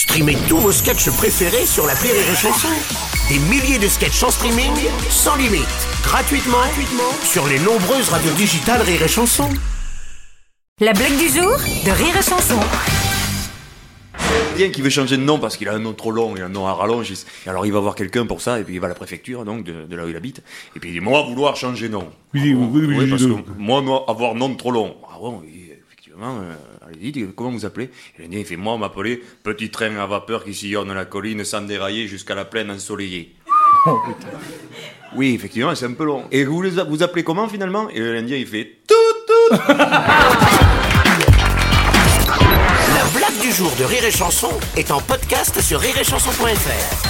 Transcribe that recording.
Streamez tous vos sketchs préférés sur la Rire et Chanson. Des milliers de sketchs en streaming, sans limite, gratuitement, gratuitement sur les nombreuses radios digitales Rire et Chanson. La blague du jour de Rire et Chanson. Indien qui veut changer de nom parce qu'il a un nom trop long, il a un nom à rallonge. Et alors il va voir quelqu'un pour ça, et puis il va à la préfecture, donc, de, de là où il habite. Et puis il dit, moi, vouloir changer de nom. Oui, oui, oui, oui, parce oui, que moi, moi, avoir nom trop long. Ah bon, oui, effectivement, euh, allez, dites, comment vous appelez? Et l'Indien, il fait, moi, m'appeler petit train à vapeur qui sillonne la colline sans dérailler jusqu'à la plaine ensoleillée. oui, effectivement, c'est un peu long. Et vous les a- vous appelez comment finalement? Et l'Indien, il fait, tout, tout La blague du jour de Rire et Chanson est en podcast sur rireetchanson.fr.